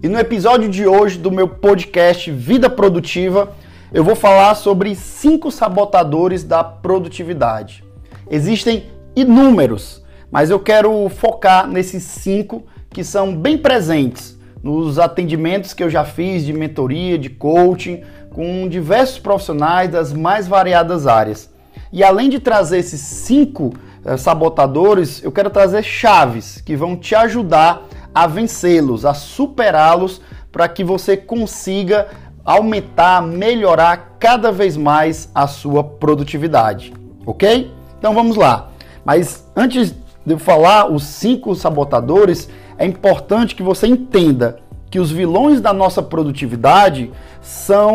E no episódio de hoje do meu podcast Vida Produtiva, eu vou falar sobre cinco sabotadores da produtividade. Existem inúmeros, mas eu quero focar nesses cinco que são bem presentes nos atendimentos que eu já fiz de mentoria, de coaching, com diversos profissionais das mais variadas áreas. E além de trazer esses cinco eh, sabotadores, eu quero trazer chaves que vão te ajudar a vencê-los, a superá-los, para que você consiga aumentar, melhorar cada vez mais a sua produtividade, ok? Então vamos lá. Mas antes de eu falar os cinco sabotadores, é importante que você entenda que os vilões da nossa produtividade são,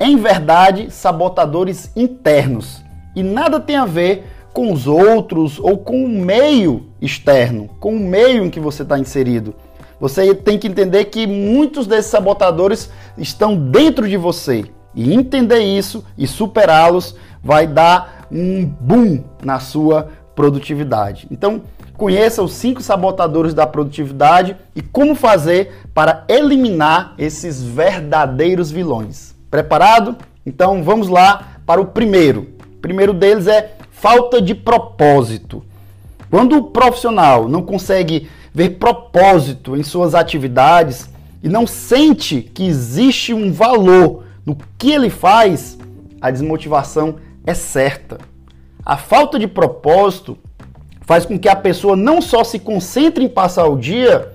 em verdade, sabotadores internos e nada tem a ver com os outros ou com o meio externo, com o meio em que você está inserido. Você tem que entender que muitos desses sabotadores estão dentro de você. E entender isso e superá-los vai dar um boom na sua produtividade. Então, conheça os cinco sabotadores da produtividade e como fazer para eliminar esses verdadeiros vilões. Preparado? Então, vamos lá para o primeiro. O primeiro deles é falta de propósito. Quando o profissional não consegue ver propósito em suas atividades e não sente que existe um valor no que ele faz, a desmotivação é certa. A falta de propósito faz com que a pessoa não só se concentre em passar o dia,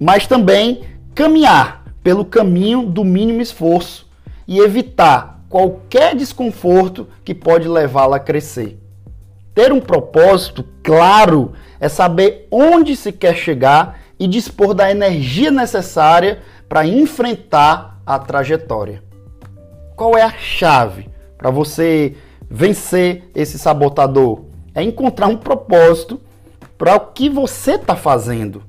mas também caminhar pelo caminho do mínimo esforço e evitar qualquer desconforto que pode levá-la a crescer. Ter um propósito claro é saber onde se quer chegar e dispor da energia necessária para enfrentar a trajetória. Qual é a chave para você vencer esse sabotador? É encontrar um propósito para o que você está fazendo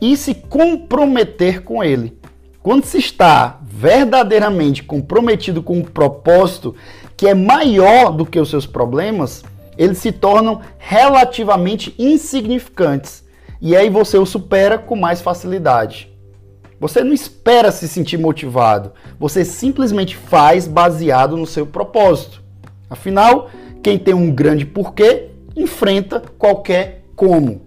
e se comprometer com ele. Quando se está verdadeiramente comprometido com um propósito que é maior do que os seus problemas, eles se tornam relativamente insignificantes. E aí você o supera com mais facilidade. Você não espera se sentir motivado, você simplesmente faz baseado no seu propósito. Afinal, quem tem um grande porquê enfrenta qualquer como.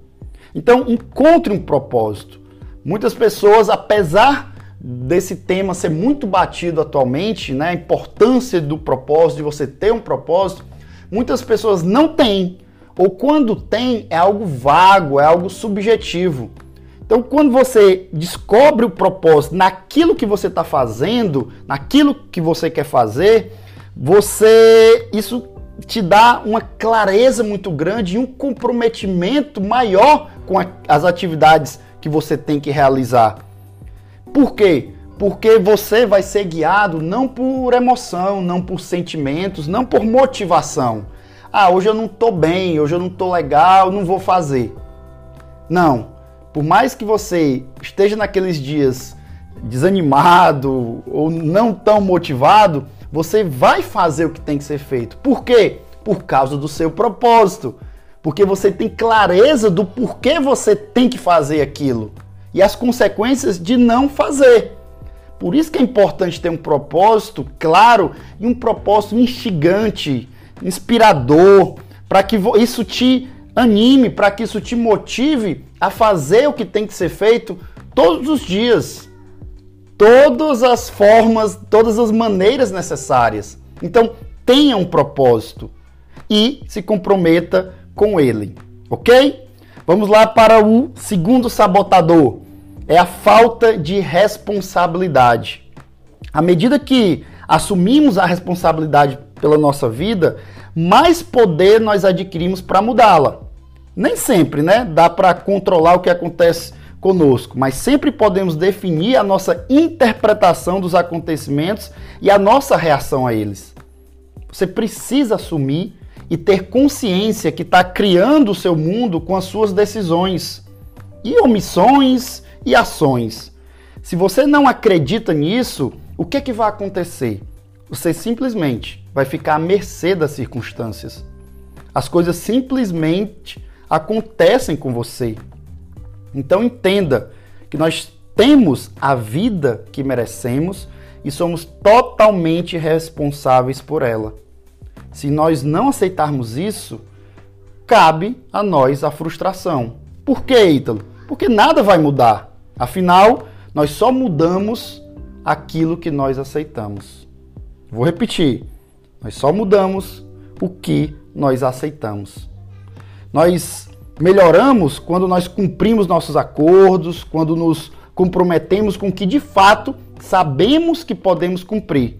Então, encontre um propósito. Muitas pessoas, apesar desse tema ser muito batido atualmente, né? A importância do propósito, de você ter um propósito, muitas pessoas não têm. Ou quando tem, é algo vago, é algo subjetivo. Então, quando você descobre o propósito naquilo que você está fazendo, naquilo que você quer fazer, você isso te dá uma clareza muito grande e um comprometimento maior com a, as atividades que você tem que realizar. Por quê? Porque você vai ser guiado não por emoção, não por sentimentos, não por motivação. Ah, hoje eu não tô bem, hoje eu não tô legal, não vou fazer. Não. Por mais que você esteja naqueles dias desanimado ou não tão motivado, você vai fazer o que tem que ser feito. Por quê? Por causa do seu propósito. Porque você tem clareza do porquê você tem que fazer aquilo e as consequências de não fazer. Por isso que é importante ter um propósito claro e um propósito instigante, inspirador, para que isso te anime, para que isso te motive a fazer o que tem que ser feito todos os dias. Todas as formas, todas as maneiras necessárias. Então, tenha um propósito e se comprometa com ele, ok? Vamos lá para o segundo sabotador, é a falta de responsabilidade. À medida que assumimos a responsabilidade pela nossa vida, mais poder nós adquirimos para mudá-la. Nem sempre, né? Dá para controlar o que acontece conosco, mas sempre podemos definir a nossa interpretação dos acontecimentos e a nossa reação a eles. Você precisa assumir e ter consciência que está criando o seu mundo com as suas decisões e omissões e ações. Se você não acredita nisso, o que, é que vai acontecer? Você simplesmente vai ficar à mercê das circunstâncias. As coisas simplesmente acontecem com você. Então entenda que nós temos a vida que merecemos e somos totalmente responsáveis por ela. Se nós não aceitarmos isso, cabe a nós a frustração. Por que, Ítalo? Porque nada vai mudar. Afinal, nós só mudamos aquilo que nós aceitamos. Vou repetir. Nós só mudamos o que nós aceitamos. Nós melhoramos quando nós cumprimos nossos acordos, quando nos comprometemos com o que de fato sabemos que podemos cumprir.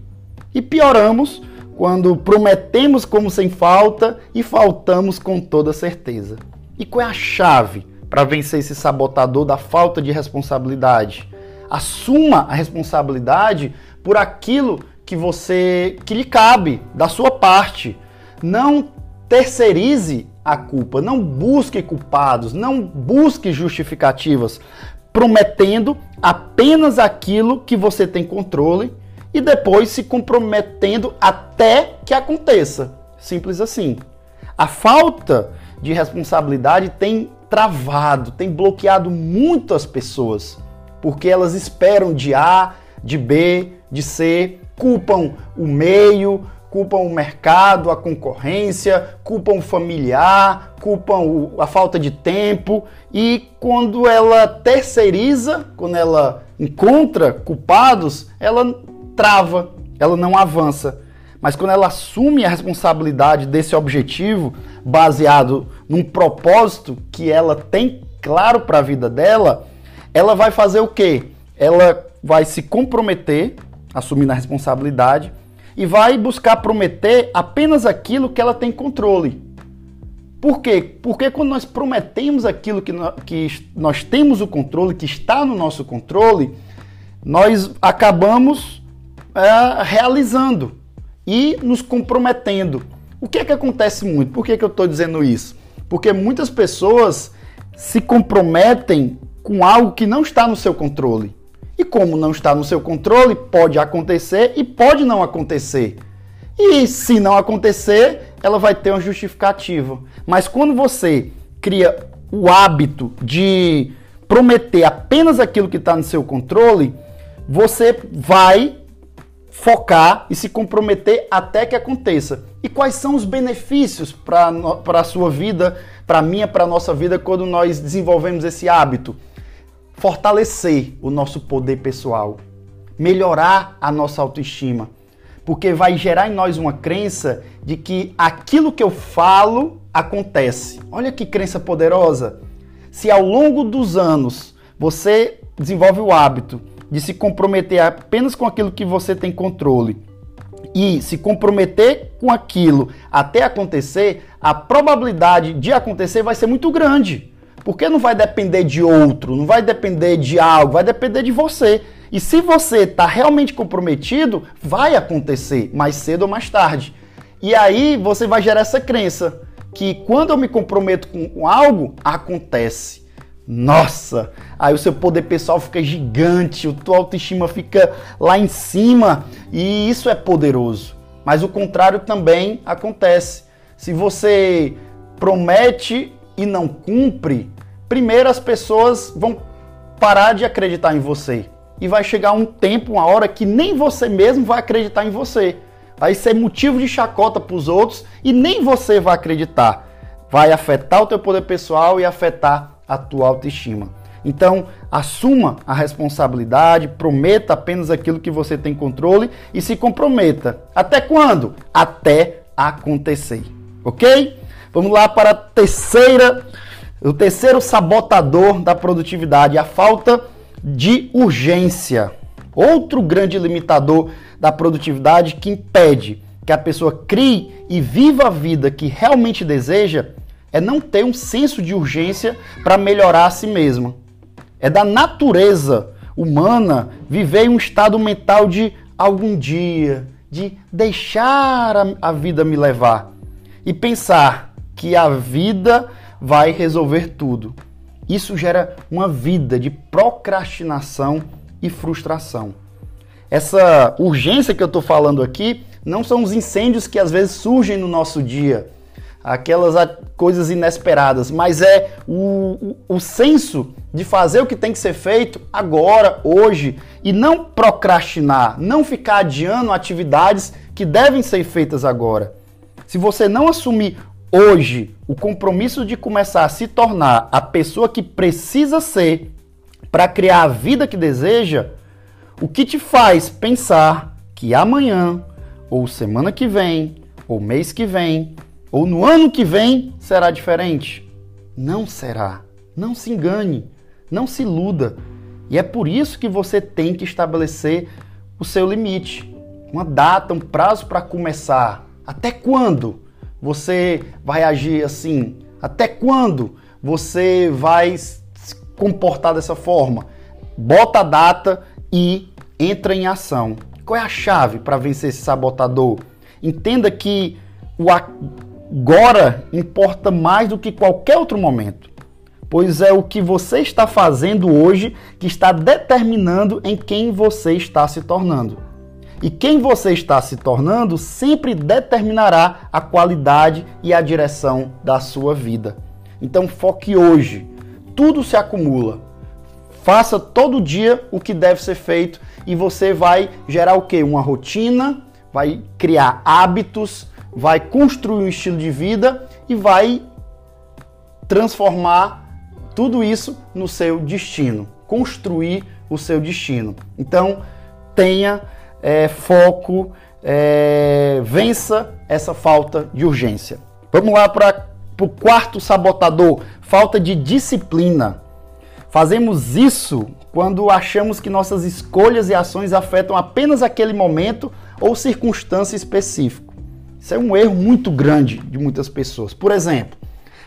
E pioramos quando prometemos como sem falta e faltamos com toda certeza. E qual é a chave para vencer esse sabotador da falta de responsabilidade? Assuma a responsabilidade por aquilo que você que lhe cabe, da sua parte. Não terceirize a culpa, não busque culpados, não busque justificativas, prometendo apenas aquilo que você tem controle e depois se comprometendo até que aconteça. Simples assim. A falta de responsabilidade tem travado, tem bloqueado muitas pessoas, porque elas esperam de A, de B, de C, culpam o meio, culpam o mercado, a concorrência, culpam o familiar, culpam o, a falta de tempo e quando ela terceiriza, quando ela encontra culpados, ela trava, ela não avança. Mas quando ela assume a responsabilidade desse objetivo, baseado num propósito que ela tem claro para a vida dela, ela vai fazer o quê? Ela vai se comprometer, assumindo a responsabilidade, e vai buscar prometer apenas aquilo que ela tem controle. Por quê? Porque quando nós prometemos aquilo que que nós temos o controle, que está no nosso controle, nós acabamos é, realizando e nos comprometendo. O que é que acontece muito? Por que, que eu estou dizendo isso? Porque muitas pessoas se comprometem com algo que não está no seu controle. E como não está no seu controle, pode acontecer e pode não acontecer. E se não acontecer, ela vai ter uma justificativa. Mas quando você cria o hábito de prometer apenas aquilo que está no seu controle, você vai focar e se comprometer até que aconteça. E quais são os benefícios para a sua vida, para a minha, para a nossa vida, quando nós desenvolvemos esse hábito? fortalecer o nosso poder pessoal, melhorar a nossa autoestima, porque vai gerar em nós uma crença de que aquilo que eu falo acontece. Olha que crença poderosa! Se ao longo dos anos você desenvolve o hábito de se comprometer apenas com aquilo que você tem controle e se comprometer com aquilo até acontecer, a probabilidade de acontecer vai ser muito grande. Porque não vai depender de outro, não vai depender de algo, vai depender de você. E se você está realmente comprometido, vai acontecer mais cedo ou mais tarde. E aí você vai gerar essa crença que quando eu me comprometo com algo, acontece. Nossa, aí o seu poder pessoal fica gigante, a tua autoestima fica lá em cima e isso é poderoso. Mas o contrário também acontece. Se você promete e não cumpre, primeiro as pessoas vão parar de acreditar em você. E vai chegar um tempo, uma hora que nem você mesmo vai acreditar em você. Vai ser motivo de chacota para os outros e nem você vai acreditar. Vai afetar o teu poder pessoal e afetar a tua autoestima. Então, assuma a responsabilidade, prometa apenas aquilo que você tem controle e se comprometa. Até quando? Até acontecer. OK? Vamos lá para a terceira o terceiro sabotador da produtividade, a falta de urgência. Outro grande limitador da produtividade que impede que a pessoa crie e viva a vida que realmente deseja é não ter um senso de urgência para melhorar a si mesma. É da natureza humana viver em um estado mental de algum dia, de deixar a, vida me levar e pensar que a vida vai resolver tudo. Isso gera uma vida de procrastinação e frustração. Essa urgência que eu estou falando aqui não são os incêndios que às vezes surgem no nosso dia. Aquelas coisas inesperadas, mas é o, o, o senso de fazer o que tem que ser feito agora, hoje, e não procrastinar, não ficar adiando atividades que devem ser feitas agora. Se você não assumir hoje o compromisso de começar a se tornar a pessoa que precisa ser para criar a vida que deseja, o que te faz pensar que amanhã, ou semana que vem, ou mês que vem, ou no ano que vem será diferente? Não será. Não se engane, não se iluda. E é por isso que você tem que estabelecer o seu limite, uma data, um prazo para começar. Até quando você vai agir assim? Até quando você vai se comportar dessa forma? Bota a data e entra em ação. Qual é a chave para vencer esse sabotador? Entenda que o agora importa mais do que qualquer outro momento, pois é o que você está fazendo hoje que está determinando em quem você está se tornando. E quem você está se tornando sempre determinará a qualidade e a direção da sua vida. Então foque hoje. Tudo se acumula. Faça todo dia o que deve ser feito e você vai gerar o quê? Uma rotina, vai criar hábitos, vai construir um estilo de vida e vai transformar tudo isso no seu destino, construir o seu destino. Então, tenha é, foco, é, vença essa falta de urgência. Vamos lá para o quarto sabotador: falta de disciplina. Fazemos isso quando achamos que nossas escolhas e ações afetam apenas aquele momento ou circunstância específica. Isso é um erro muito grande de muitas pessoas. Por exemplo,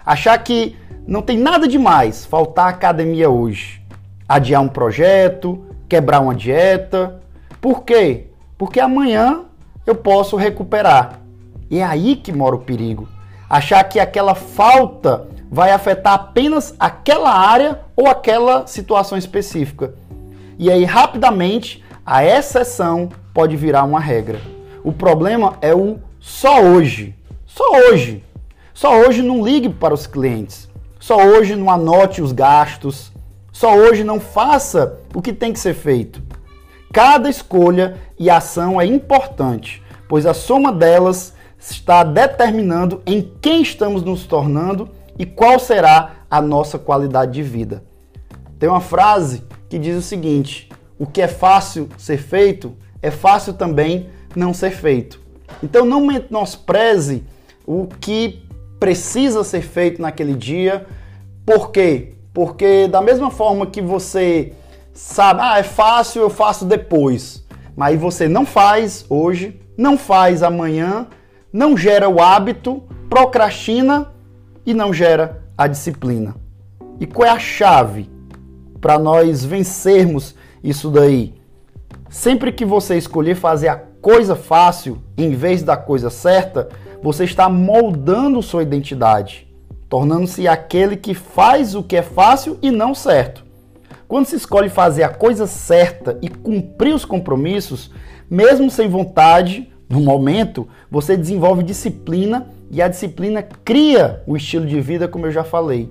achar que não tem nada demais faltar à academia hoje, adiar um projeto, quebrar uma dieta. Por quê? Porque amanhã eu posso recuperar. E é aí que mora o perigo. Achar que aquela falta vai afetar apenas aquela área ou aquela situação específica. E aí, rapidamente, a exceção pode virar uma regra. O problema é o só hoje. Só hoje. Só hoje não ligue para os clientes. Só hoje não anote os gastos. Só hoje não faça o que tem que ser feito. Cada escolha e ação é importante, pois a soma delas está determinando em quem estamos nos tornando e qual será a nossa qualidade de vida. Tem uma frase que diz o seguinte: o que é fácil ser feito é fácil também não ser feito. Então não menospreze o que precisa ser feito naquele dia. Por quê? Porque da mesma forma que você sabe, ah, é fácil, eu faço depois. Mas você não faz hoje, não faz amanhã, não gera o hábito, procrastina e não gera a disciplina. E qual é a chave para nós vencermos isso daí? Sempre que você escolher fazer a coisa fácil em vez da coisa certa, você está moldando sua identidade, tornando-se aquele que faz o que é fácil e não certo. Quando se escolhe fazer a coisa certa e cumprir os compromissos, mesmo sem vontade, no momento, você desenvolve disciplina e a disciplina cria o estilo de vida, como eu já falei.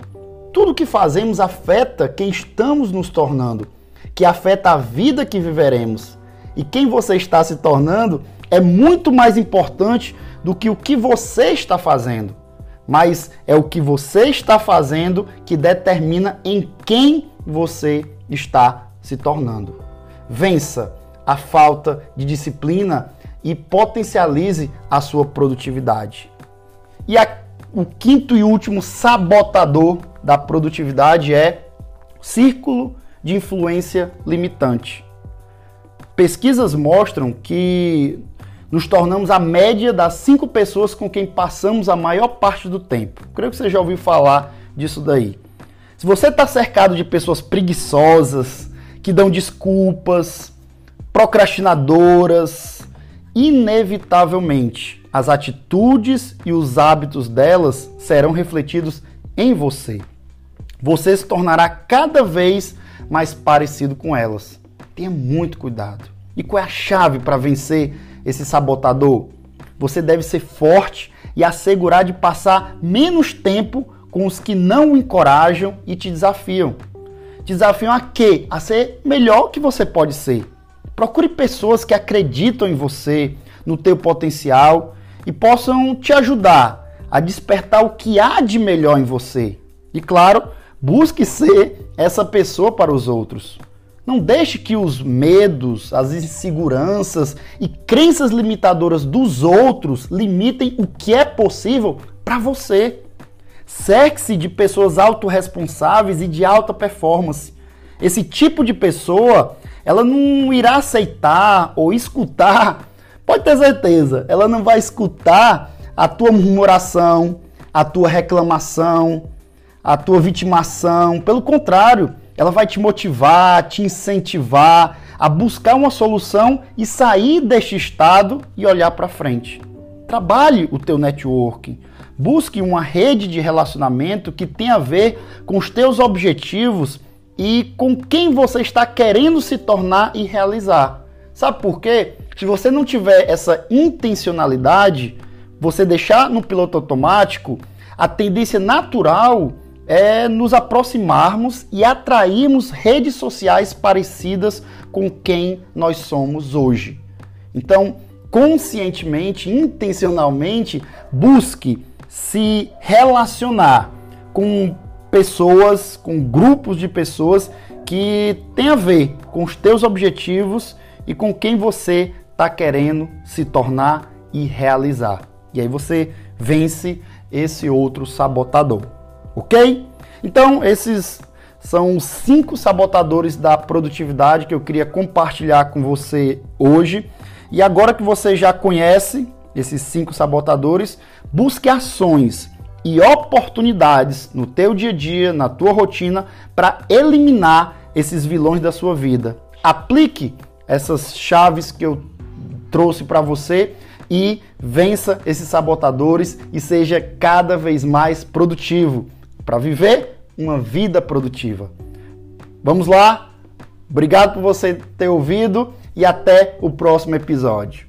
Tudo que fazemos afeta quem estamos nos tornando, que afeta a vida que viveremos. E quem você está se tornando é muito mais importante do que o que você está fazendo. Mas é o que você está fazendo que determina em quem você está se tornando. Vença a falta de disciplina e potencialize a sua produtividade. E a, o quinto e último sabotador da produtividade é círculo de influência limitante. Pesquisas mostram que nos tornamos a média das cinco pessoas com quem passamos a maior parte do tempo. Creio que você já ouviu falar disso daí. Se você está cercado de pessoas preguiçosas, que dão desculpas, procrastinadoras, inevitavelmente as atitudes e os hábitos delas serão refletidos em você. Você se tornará cada vez mais parecido com elas. Tenha muito cuidado. E qual é a chave para vencer esse sabotador? você deve ser forte e assegurar de passar menos tempo com os que não o encorajam e te desafiam. Desafiam a quê? A ser melhor que você pode ser. Procure pessoas que acreditam em você, no teu potencial e possam te ajudar a despertar o que há de melhor em você. E claro, busque ser essa pessoa para os outros. Não deixe que os medos, as inseguranças e crenças limitadoras dos outros limitem o que é possível para você. Cerque-se de pessoas autorresponsáveis e de alta performance. Esse tipo de pessoa, ela não irá aceitar ou escutar, pode ter certeza, ela não vai escutar a tua murmuração, a tua reclamação, a tua vitimação. Pelo contrário, ela vai te motivar, te incentivar a buscar uma solução e sair deste estado e olhar para frente. Trabalhe o teu networking. Busque uma rede de relacionamento que tenha a ver com os teus objetivos e com quem você está querendo se tornar e realizar. Sabe por quê? Se você não tiver essa intencionalidade, você deixar no piloto automático, a tendência natural é nos aproximarmos e atrairmos redes sociais parecidas com quem nós somos hoje. Então, conscientemente, intencionalmente, busque se relacionar com pessoas, com grupos de pessoas que tem a ver com os teus objetivos e com quem você está querendo se tornar e realizar. E aí você vence esse outro sabotador ok? Então, esses são cinco sabotadores da produtividade que eu queria compartilhar com você hoje. E agora que você já conhece esses cinco sabotadores, busque ações e oportunidades no teu dia a dia, na tua rotina, para eliminar esses vilões da sua vida. Aplique essas chaves que eu trouxe para você e vença esses sabotadores e seja cada vez mais produtivo para viver uma vida produtiva. Vamos lá? Obrigado por você ter ouvido e até o próximo episódio.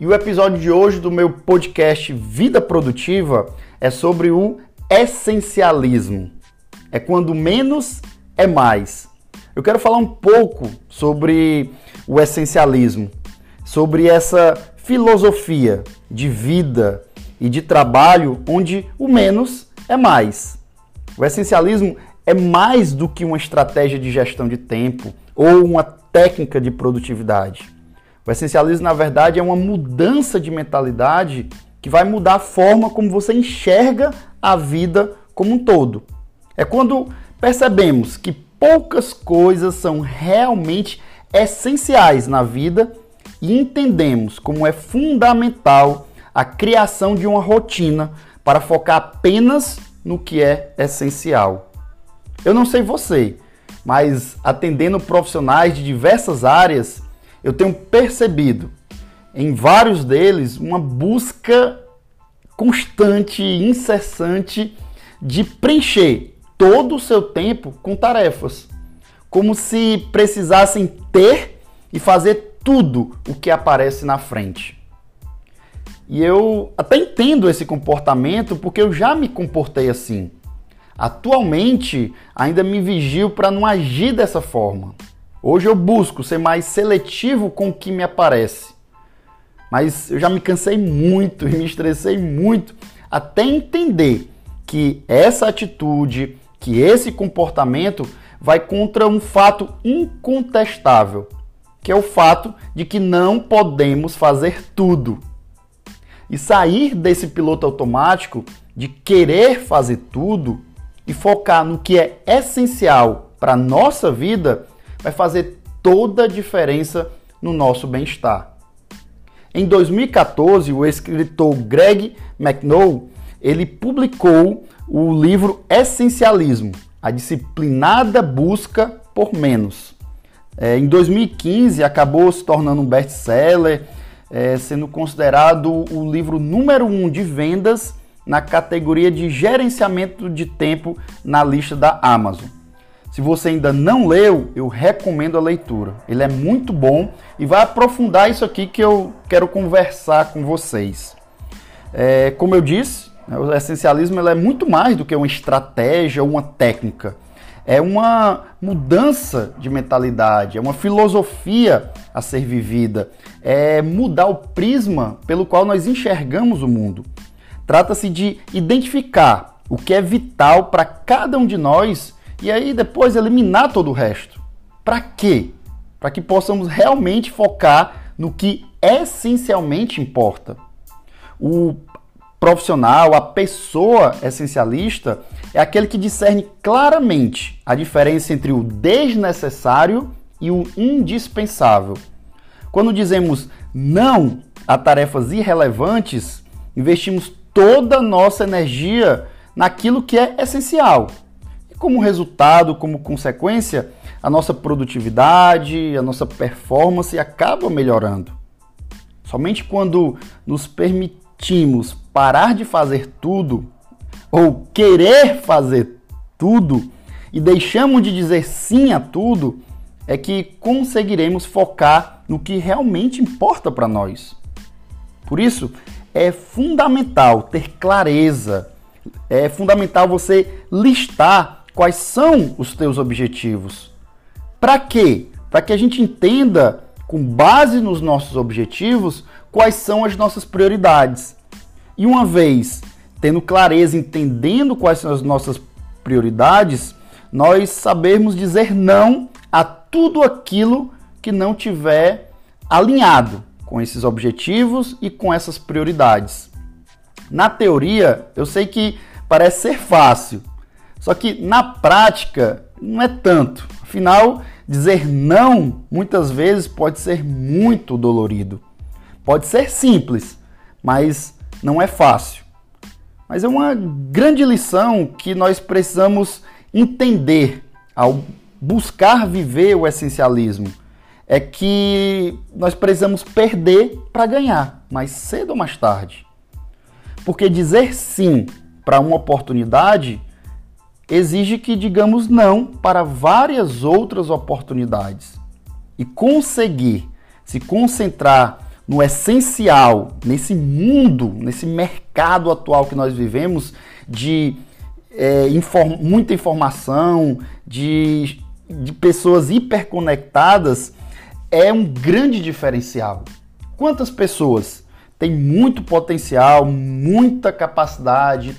E o episódio de hoje do meu podcast Vida Produtiva é sobre o essencialismo. É quando menos é mais. Eu quero falar um pouco sobre o essencialismo, sobre essa filosofia de vida e de trabalho onde o menos é mais. O essencialismo é mais do que uma estratégia de gestão de tempo ou uma técnica de produtividade. O essencialismo, na verdade, é uma mudança de mentalidade que vai mudar a forma como você enxerga a vida como um todo. É quando percebemos que poucas coisas são realmente essenciais na vida e entendemos como é fundamental a criação de uma rotina para focar apenas no que é essencial. Eu não sei você, mas atendendo profissionais de diversas áreas, eu tenho percebido em vários deles uma busca constante incessante de preencher todo o seu tempo com tarefas, como se precisassem ter e fazer tudo o que aparece na frente. E eu até entendo esse comportamento porque eu já me comportei assim. Atualmente, ainda me vigio para não agir dessa forma. Hoje eu busco ser mais seletivo com o que me aparece. Mas eu já me cansei muito e me estressei muito até entender que essa atitude, que esse comportamento vai contra um fato incontestável, que é o fato de que não podemos fazer tudo. E sair desse piloto automático de querer fazer tudo e focar no que é essencial para a nossa vida vai fazer toda a diferença no nosso bem-estar. Em 2014, o escritor Greg McNoll, ele publicou o livro Essencialismo, a disciplinada busca por menos. É, em 2015 acabou se tornando um best-seller, é, sendo considerado o livro número um de vendas na categoria de gerenciamento de tempo na lista da Amazon. Se você ainda não leu, eu recomendo a leitura. Ele é muito bom e vai aprofundar isso aqui que eu quero conversar com vocês. É, como eu disse, o essencialismo é muito mais do que uma estratégia ou uma técnica é uma mudança de mentalidade, é uma filosofia a ser vivida, é mudar o prisma pelo qual nós enxergamos o mundo. Trata-se de identificar o que é vital para cada um de nós e aí depois eliminar todo o resto. Para quê? Para que possamos realmente focar no que essencialmente importa. O profissional, a pessoa essencialista, é aquele que discerne claramente a diferença entre o desnecessário e o indispensável. Quando dizemos não a tarefas irrelevantes, investimos toda a nossa energia naquilo que é essencial. E como resultado, como consequência, a nossa produtividade, a nossa performance acaba melhorando. Somente quando nos permitimos parar de fazer tudo ou querer fazer tudo e deixamos de dizer sim a tudo, é que conseguiremos focar no que realmente importa para nós. Por isso, é fundamental ter clareza, é fundamental você listar quais são os teus objetivos. Para quê? Para que a gente entenda, com base nos nossos objetivos, quais são as nossas prioridades. E uma vez tendo clareza, entendendo quais são as nossas prioridades, nós sabermos dizer não a tudo aquilo que não tiver alinhado com esses objetivos e com essas prioridades. Na teoria, eu sei que parece ser fácil, só que na prática não é tanto. Afinal, dizer não muitas vezes pode ser muito dolorido. Pode ser simples, mas não é fácil. Mas é uma grande lição que nós precisamos entender ao buscar viver o essencialismo. É que nós precisamos perder para ganhar, mais cedo ou mais tarde. Porque dizer sim para uma oportunidade exige que digamos não para várias outras oportunidades. E conseguir se concentrar no essencial, nesse mundo, nesse mercado atual que nós vivemos, de é, inform muita informação, de, de pessoas hiperconectadas, é um grande diferencial. Quantas pessoas têm muito potencial, muita capacidade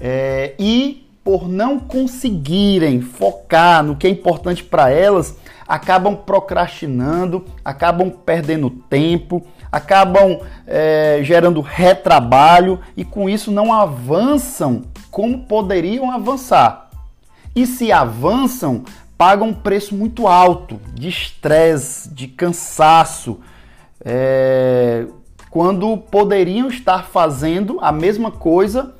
é, e por não conseguirem focar no que é importante para elas, acabam procrastinando, acabam perdendo tempo, acabam é, gerando retrabalho e com isso não avançam como poderiam avançar. E se avançam, pagam um preço muito alto de estresse, de cansaço, é, quando poderiam estar fazendo a mesma coisa,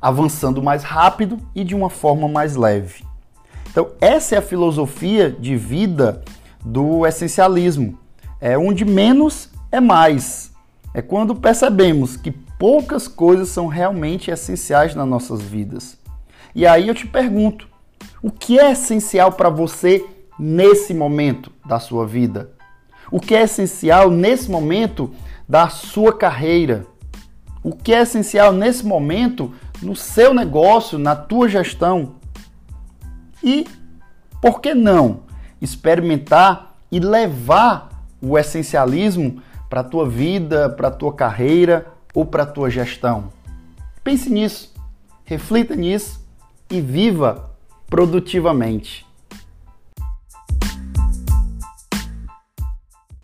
avançando mais rápido e de uma forma mais leve. Então, essa é a filosofia de vida do essencialismo. É onde menos é mais. É quando percebemos que poucas coisas são realmente essenciais nas nossas vidas. E aí eu te pergunto: o que é essencial para você nesse momento da sua vida? O que é essencial nesse momento da sua carreira? O que é essencial nesse momento no seu negócio, na tua gestão? E por que não experimentar e levar o essencialismo para a tua vida, para a tua carreira ou para a tua gestão? Pense nisso, reflita nisso e viva produtivamente.